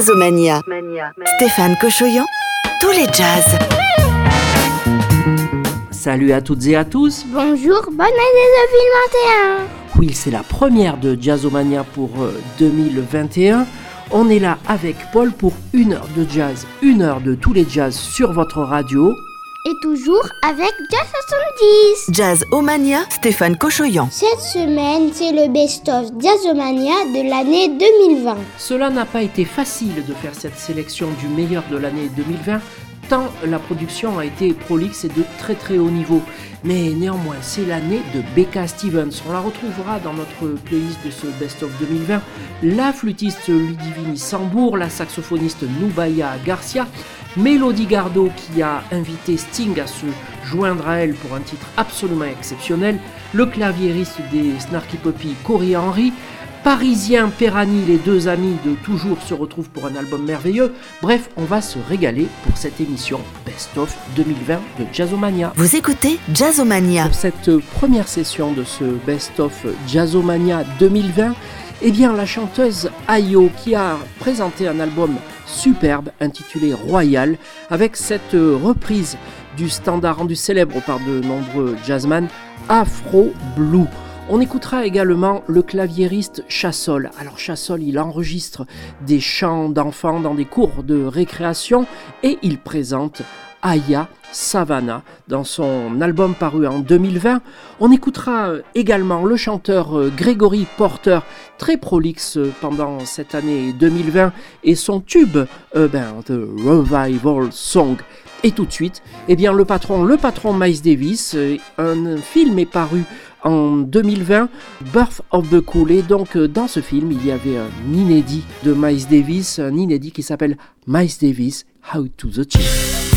Jazzomania. Stéphane Cochoyan, tous les jazz. Salut à toutes et à tous. Bonjour, bonne année 2021. Oui, c'est la première de Jazzomania pour 2021. On est là avec Paul pour une heure de jazz, une heure de tous les jazz sur votre radio. Et toujours avec Jazz 70. Jazzomania, Stéphane Cochoyan. Cette semaine, c'est le best-of Jazzomania de l'année 2020. Cela n'a pas été facile de faire cette sélection du meilleur de l'année 2020 tant la production a été prolixe et de très très haut niveau. Mais néanmoins, c'est l'année de Becca Stevens. On la retrouvera dans notre playlist de ce Best of 2020. La flûtiste Ludivine Sambour, la saxophoniste Nubaya Garcia, Mélodie Gardot qui a invité Sting à se joindre à elle pour un titre absolument exceptionnel, le claviériste des Snarky Puppy Corey Henry, Parisien, Perani, les deux amis de toujours se retrouvent pour un album merveilleux. Bref, on va se régaler pour cette émission Best of 2020 de Jazzomania. Vous écoutez Jazzomania. Pour cette première session de ce Best of Jazzomania 2020, eh bien la chanteuse Ayo qui a présenté un album superbe intitulé Royal avec cette reprise du standard rendu célèbre par de nombreux jazzman Afro Blue. On écoutera également le claviériste Chassol. Alors Chassol, il enregistre des chants d'enfants dans des cours de récréation et il présente Aya Savannah dans son album paru en 2020. On écoutera également le chanteur Gregory Porter, très prolixe pendant cette année 2020, et son tube, euh, ben, The Revival Song. Et tout de suite, eh bien, le patron, le patron Miles Davis, un film est paru en 2020, Birth of the Cool. Et donc, dans ce film, il y avait un inédit de Miles Davis, un inédit qui s'appelle Miles Davis, How to the Chief.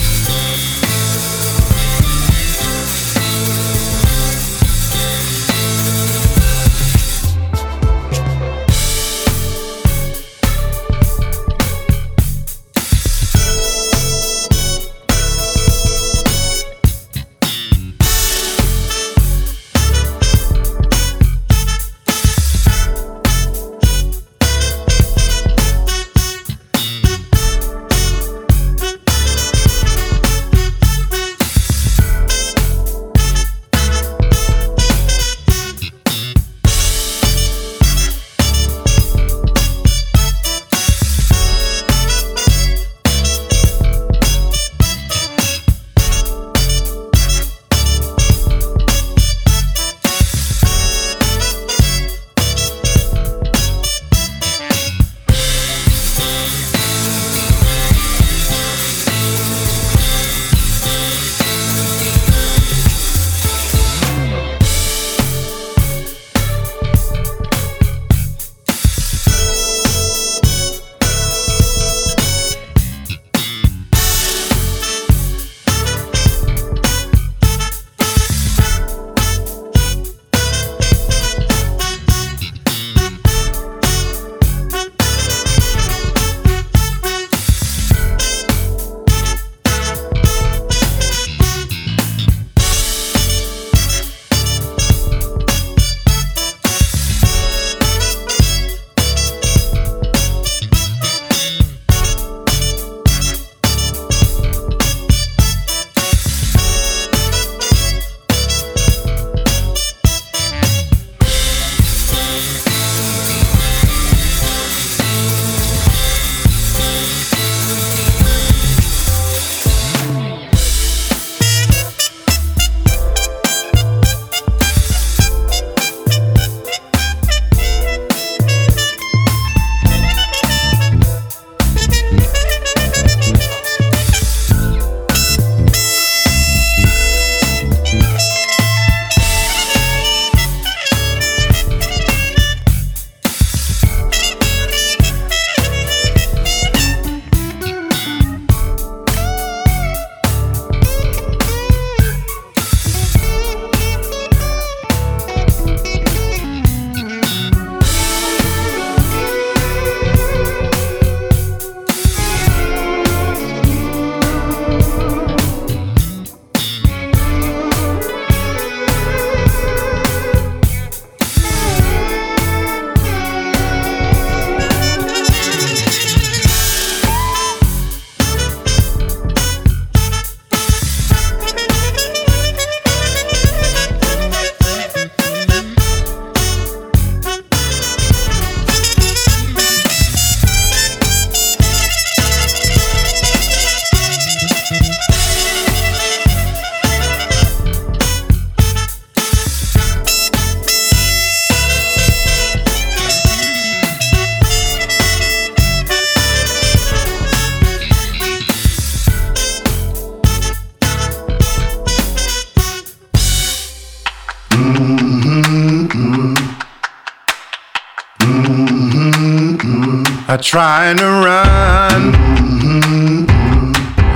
I try to run. Mm-hmm.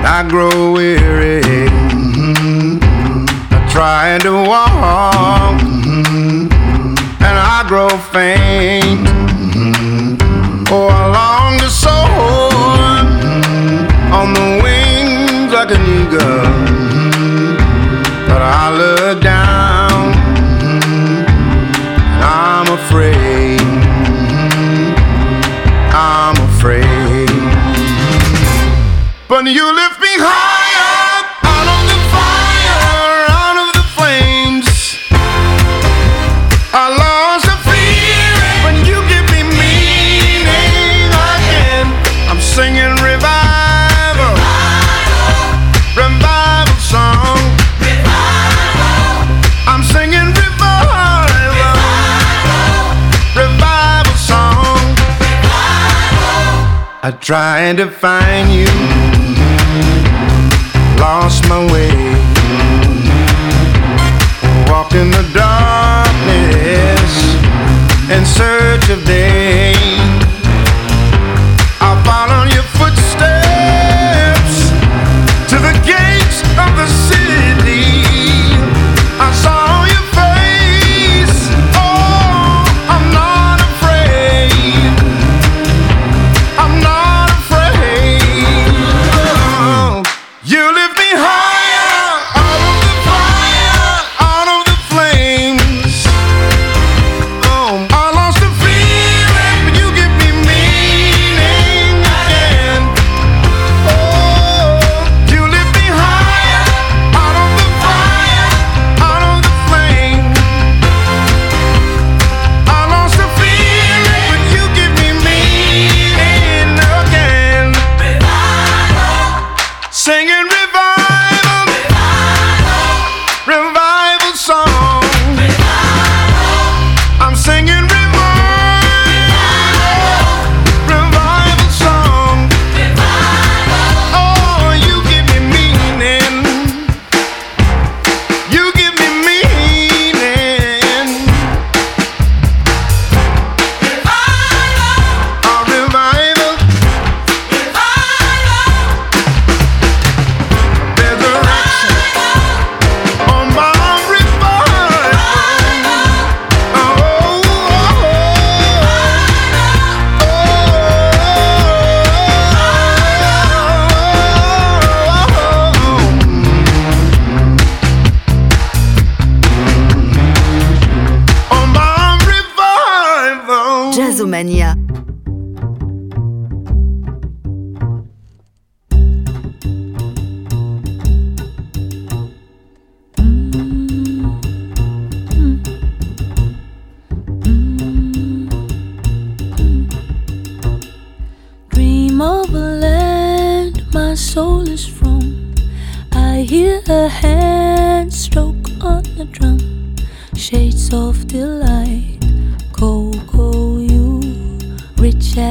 I grow weary. Mm-hmm. I try to walk. Mm-hmm. And I grow faint. Mm-hmm. Oh, I long to soar on the wings like an eagle. But I look down. trying to find you. Lost my way, walk in the darkness in search of day.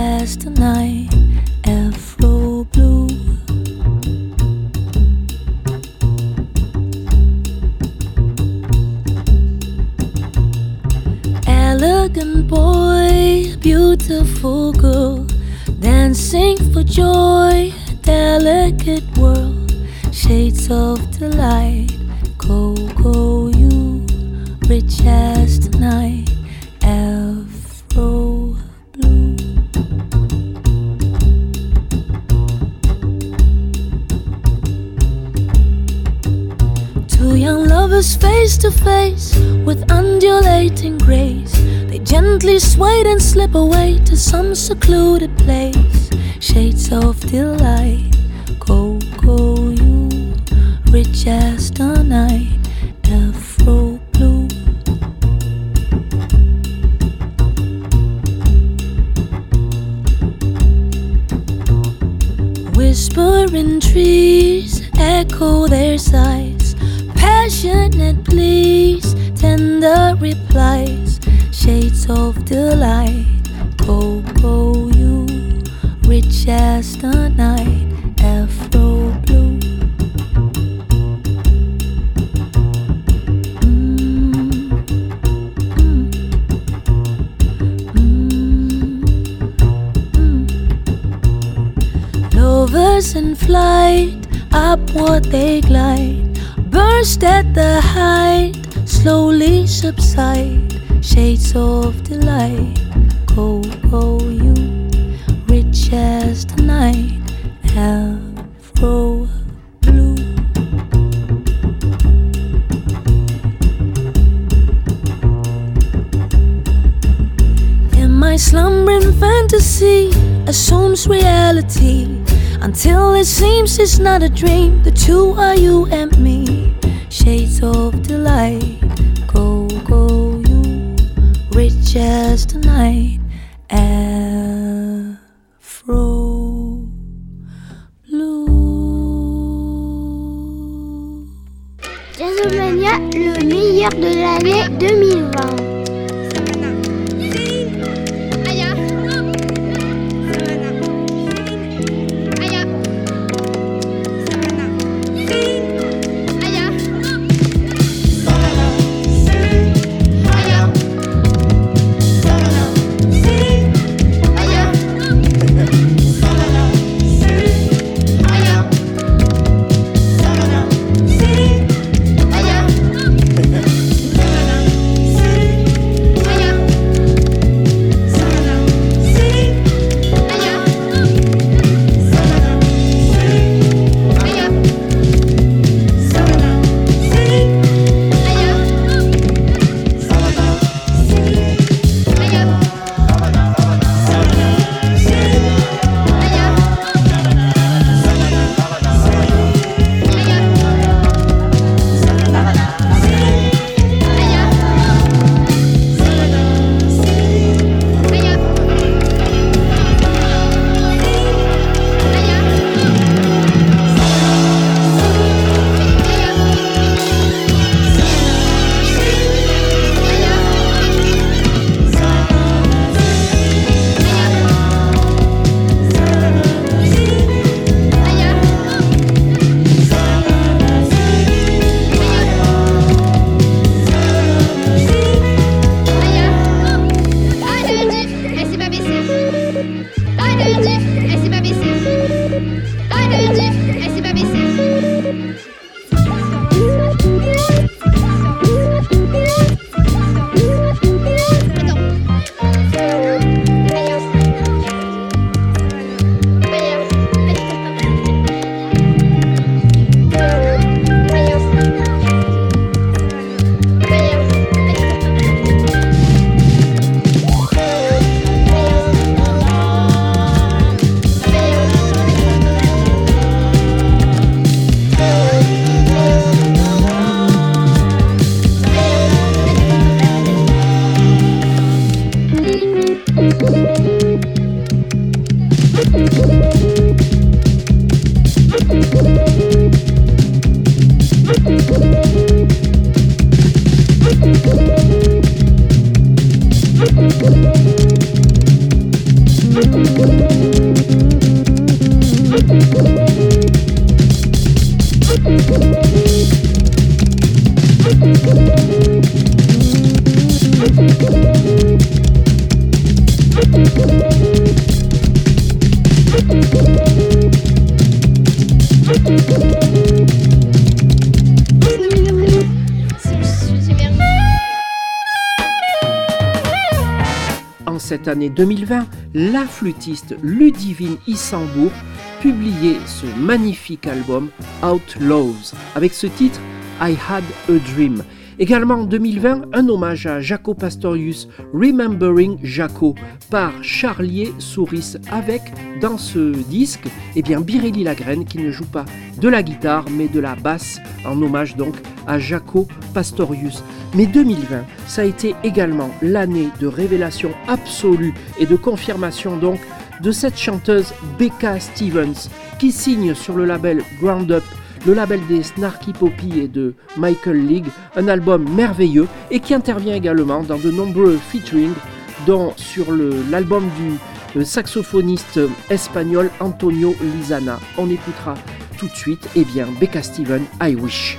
last night, Afro Blue. Elegant boy, beautiful girl, dancing for joy, delicate world, shades of delight. some secluded place, shades of delight. My slumbering fantasy assumes reality until it seems it's not a dream. The two are you and me, shades of delight. Go, go, you, rich as the night, Afro cette année 2020, la flûtiste Ludivine Issambourg publiait ce magnifique album Outlaws avec ce titre I Had a Dream. Également en 2020, un hommage à Jaco Pastorius, Remembering Jaco, par Charlier Souris, avec dans ce disque, eh bien Birelli Lagraine qui ne joue pas de la guitare mais de la basse, en hommage donc à Jaco Pastorius. Mais 2020, ça a été également l'année de révélation absolue et de confirmation donc de cette chanteuse Becca Stevens qui signe sur le label Ground Up le label des Snarky Poppy et de Michael League, un album merveilleux et qui intervient également dans de nombreux featuring, dont sur l'album du saxophoniste espagnol Antonio Lizana. On écoutera tout de suite, eh bien, Becca Steven, I Wish.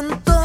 siento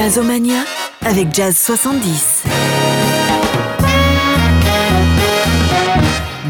Jazzomania avec Jazz 70.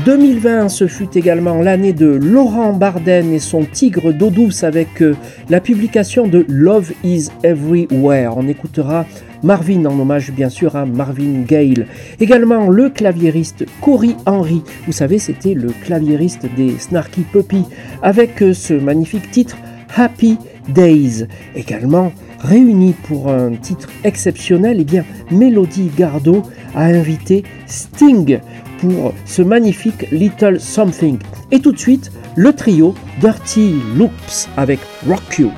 2020, ce fut également l'année de Laurent Barden et son Tigre d'eau douce avec euh, la publication de Love is Everywhere. On écoutera Marvin en hommage bien sûr à Marvin Gaye. Également le claviériste Cory Henry. Vous savez, c'était le claviériste des Snarky Puppy avec euh, ce magnifique titre Happy Days. Également Réunis pour un titre exceptionnel, eh bien Melody Gardot a invité Sting pour ce magnifique Little Something. Et tout de suite, le trio Dirty Loops avec Rock You.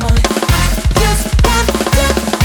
my just want to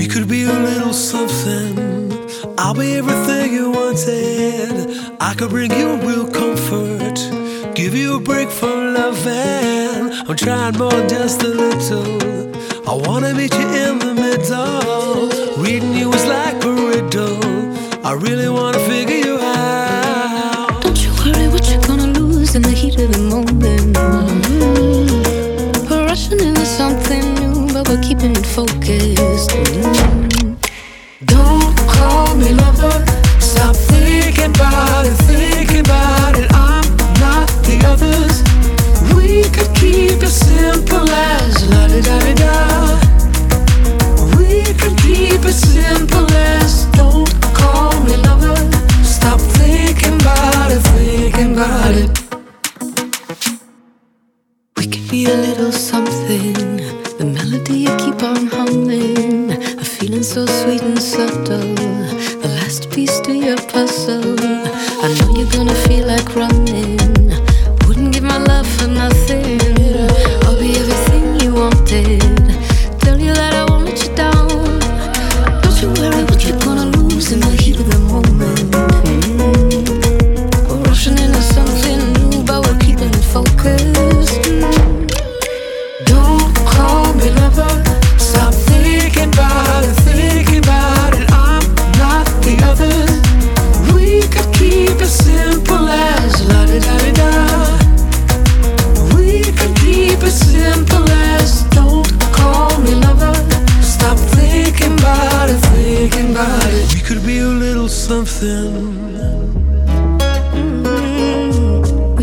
We could be a little something. I'll be everything you wanted. I could bring you real comfort. Give you a break from loving. I'm trying more, just a little. I wanna meet you in the middle. Reading you is like a riddle. I really wanna figure you and focused. Mm-hmm.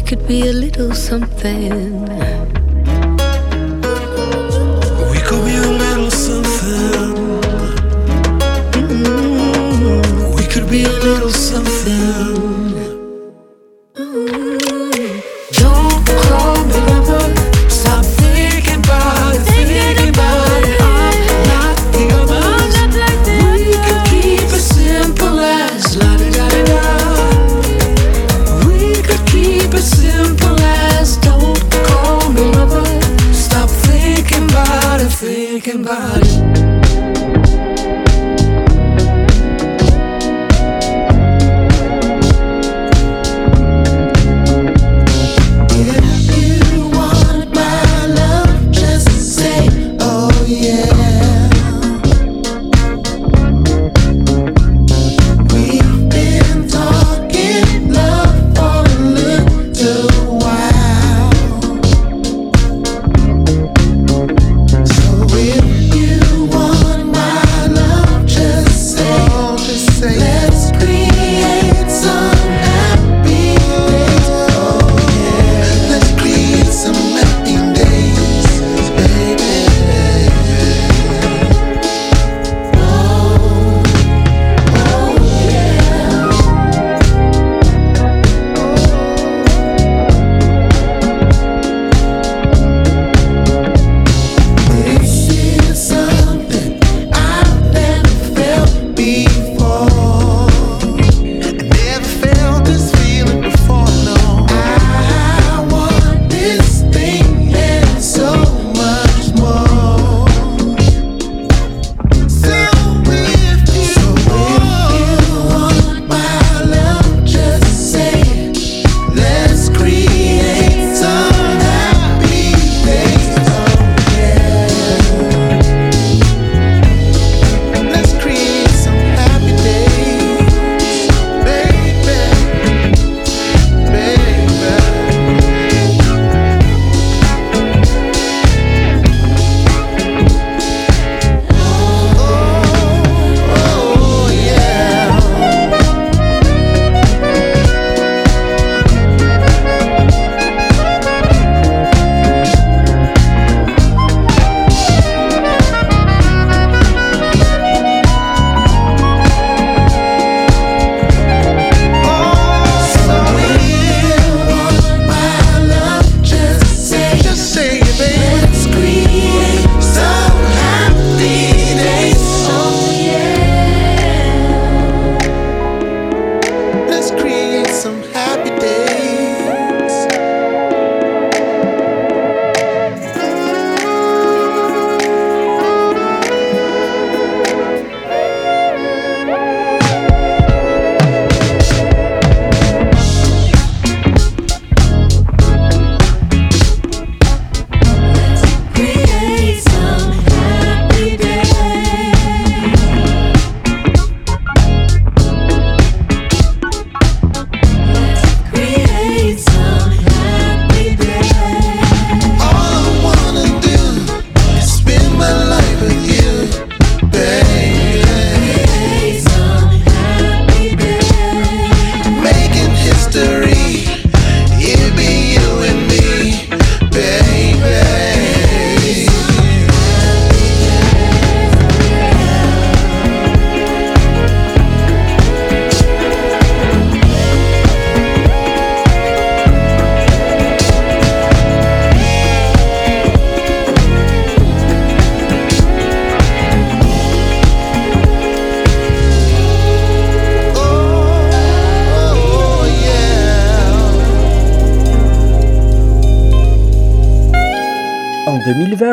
could be a little something.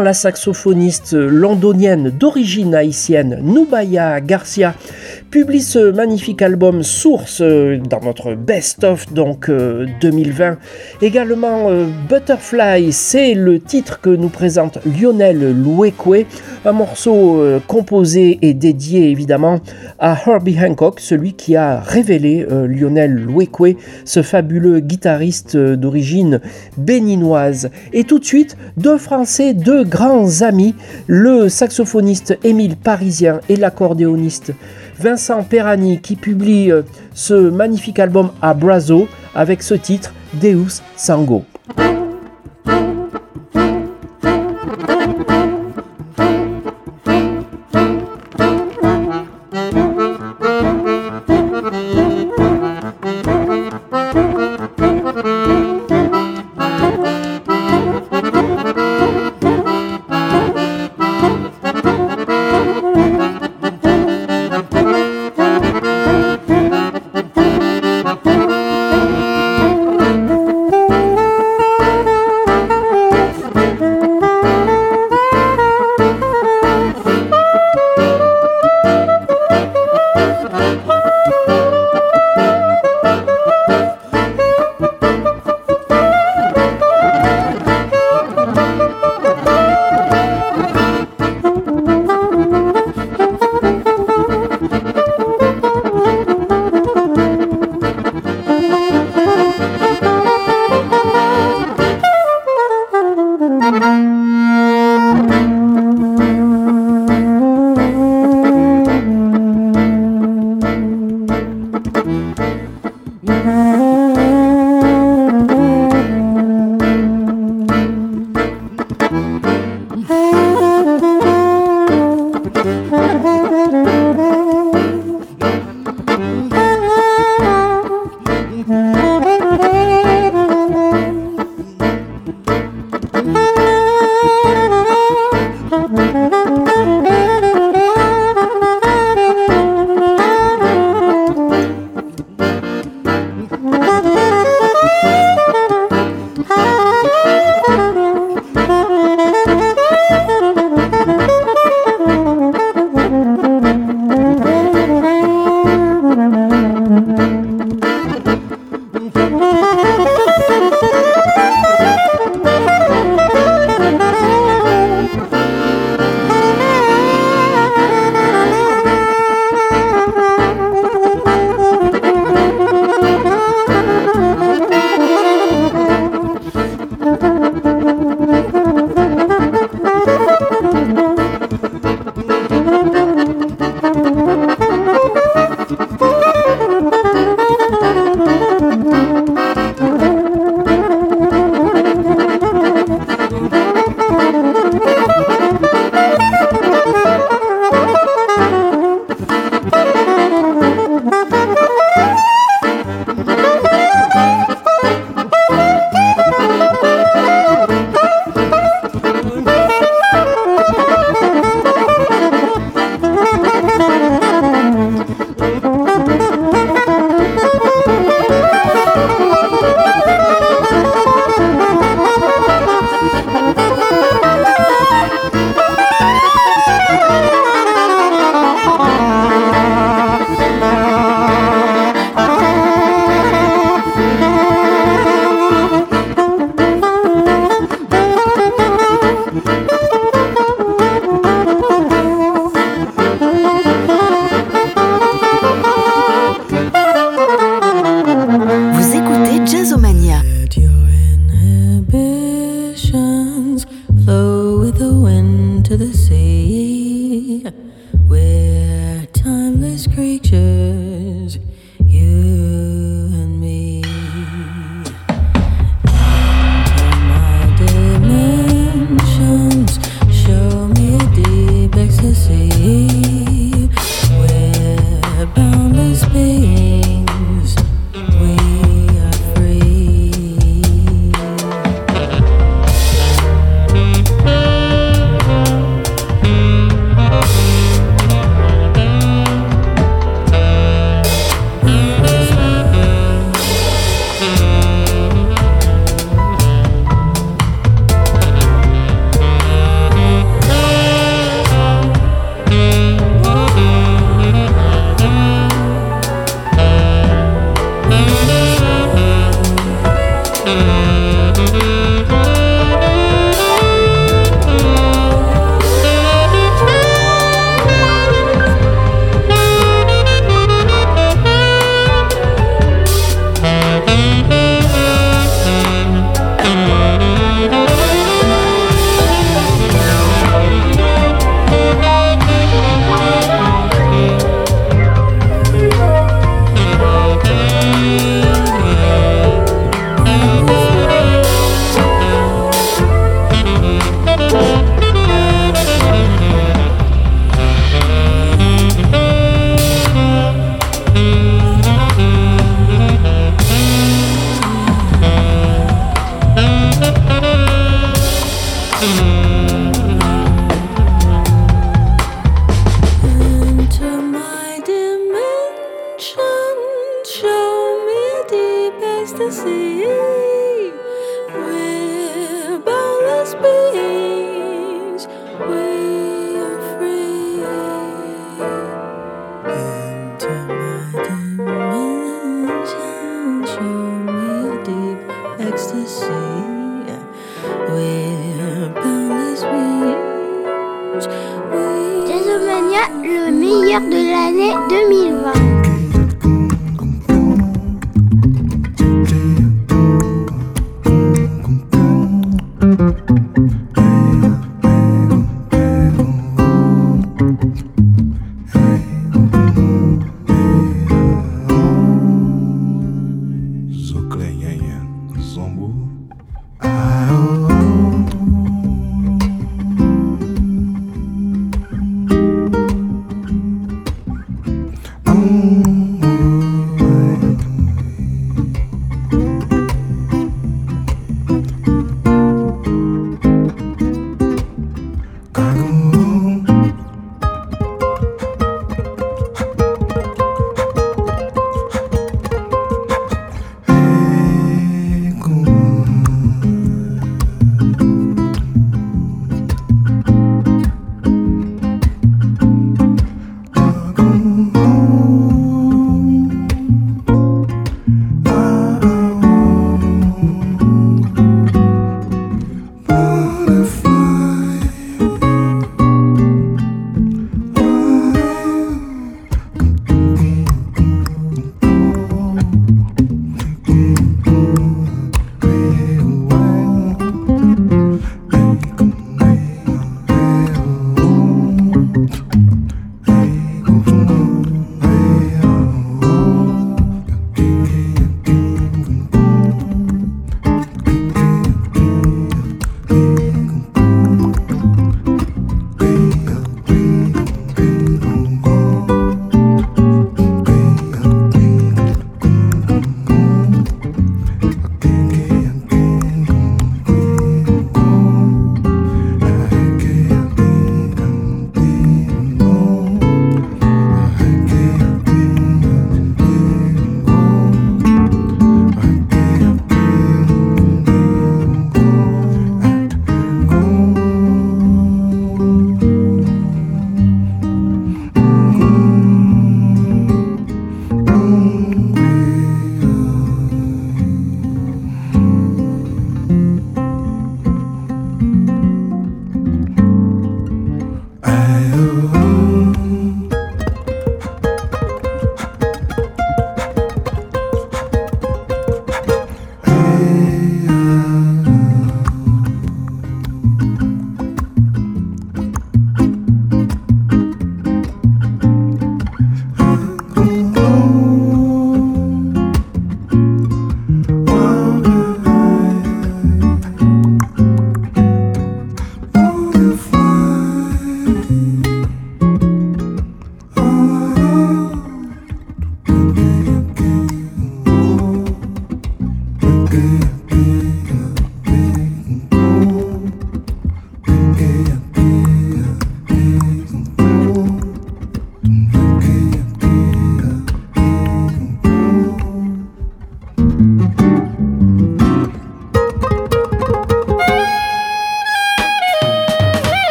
La saxophoniste londonienne d'origine haïtienne Nubaya Garcia publie ce magnifique album Source euh, dans notre best-of donc 2020. Euh, Également euh, Butterfly, c'est le titre que nous présente Lionel Louekwe, un morceau composé et dédié évidemment à Herbie Hancock, celui qui a révélé Lionel Louekwe, ce fabuleux guitariste d'origine béninoise. Et tout de suite, deux Français, deux grands amis, le saxophoniste Émile Parisien et l'accordéoniste Vincent Perani qui publie euh, ce magnifique album à Brazo avec ce titre Deus Sango.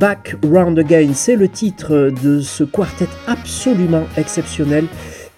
Back Round Again, c'est le titre de ce quartet absolument exceptionnel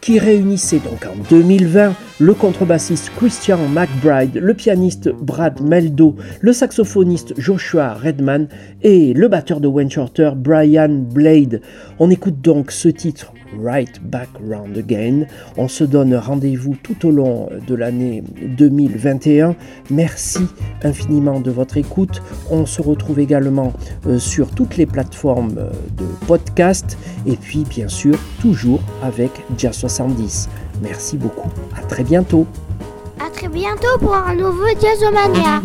qui réunissait donc en 2020 le contrebassiste Christian McBride, le pianiste Brad Meldo, le saxophoniste Joshua Redman et le batteur de Wayne Brian Blade. On écoute donc ce titre Right Back Round Again. On se donne rendez-vous tout au long de l'année 2021. Merci infiniment de votre écoute. On se retrouve également euh, sur toutes les plateformes euh, de podcast et puis bien sûr toujours avec Jazz 70. Merci beaucoup. À très bientôt. À très bientôt pour un nouveau Jazzomania.